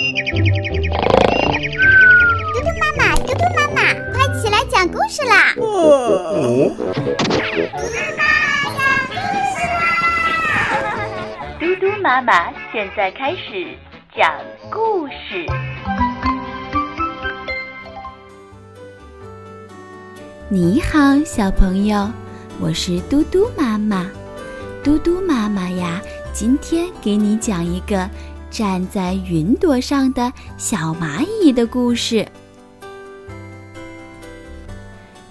嘟嘟妈妈，嘟嘟妈妈，快起来讲故事啦！嘟嘟妈妈讲故事啦！嘟嘟妈妈现在开始讲故事。你好，小朋友，我是嘟嘟妈妈。嘟嘟妈妈呀，今天给你讲一个。站在云朵上的小蚂蚁的故事。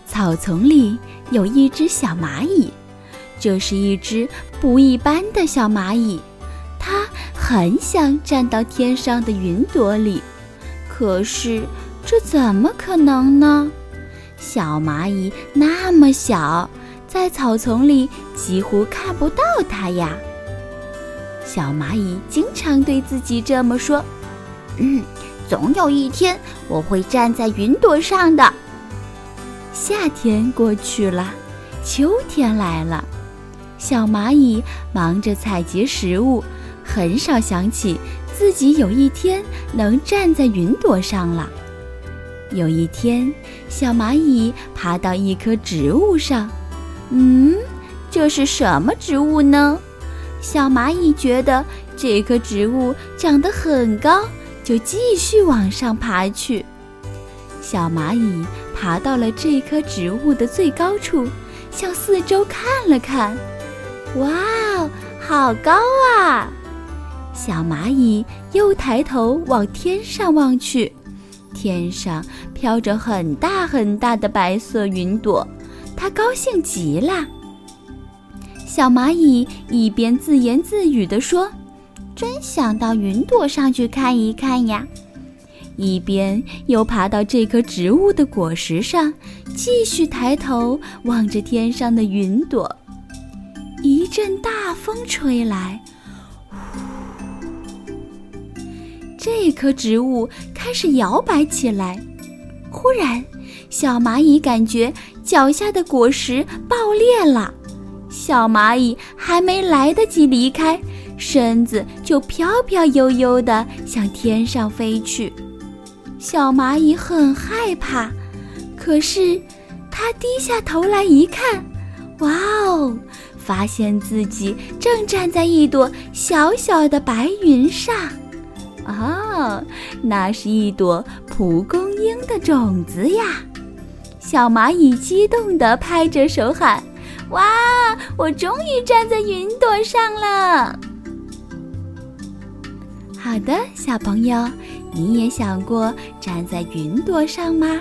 草丛里有一只小蚂蚁，这是一只不一般的小蚂蚁。它很想站到天上的云朵里，可是这怎么可能呢？小蚂蚁那么小，在草丛里几乎看不到它呀。小蚂蚁经常对自己这么说：“嗯，总有一天我会站在云朵上的。”夏天过去了，秋天来了，小蚂蚁忙着采集食物，很少想起自己有一天能站在云朵上了。有一天，小蚂蚁爬到一棵植物上，嗯，这是什么植物呢？小蚂蚁觉得这棵植物长得很高，就继续往上爬去。小蚂蚁爬到了这棵植物的最高处，向四周看了看。哇，好高啊！小蚂蚁又抬头往天上望去，天上飘着很大很大的白色云朵，它高兴极了。小蚂蚁一边自言自语地说：“真想到云朵上去看一看呀！”一边又爬到这棵植物的果实上，继续抬头望着天上的云朵。一阵大风吹来，这棵植物开始摇摆起来。忽然，小蚂蚁感觉脚下的果实爆裂了。小蚂蚁还没来得及离开，身子就飘飘悠悠地向天上飞去。小蚂蚁很害怕，可是它低下头来一看，哇哦，发现自己正站在一朵小小的白云上。哦，那是一朵蒲公英的种子呀！小蚂蚁激动地拍着手喊。哇！我终于站在云朵上了。好的，小朋友，你也想过站在云朵上吗？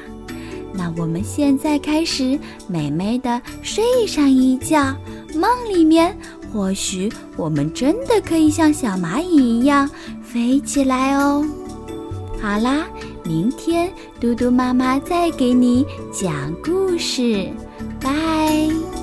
那我们现在开始美美的睡上一觉，梦里面或许我们真的可以像小蚂蚁一样飞起来哦。好啦，明天嘟嘟妈妈再给你讲故事，拜。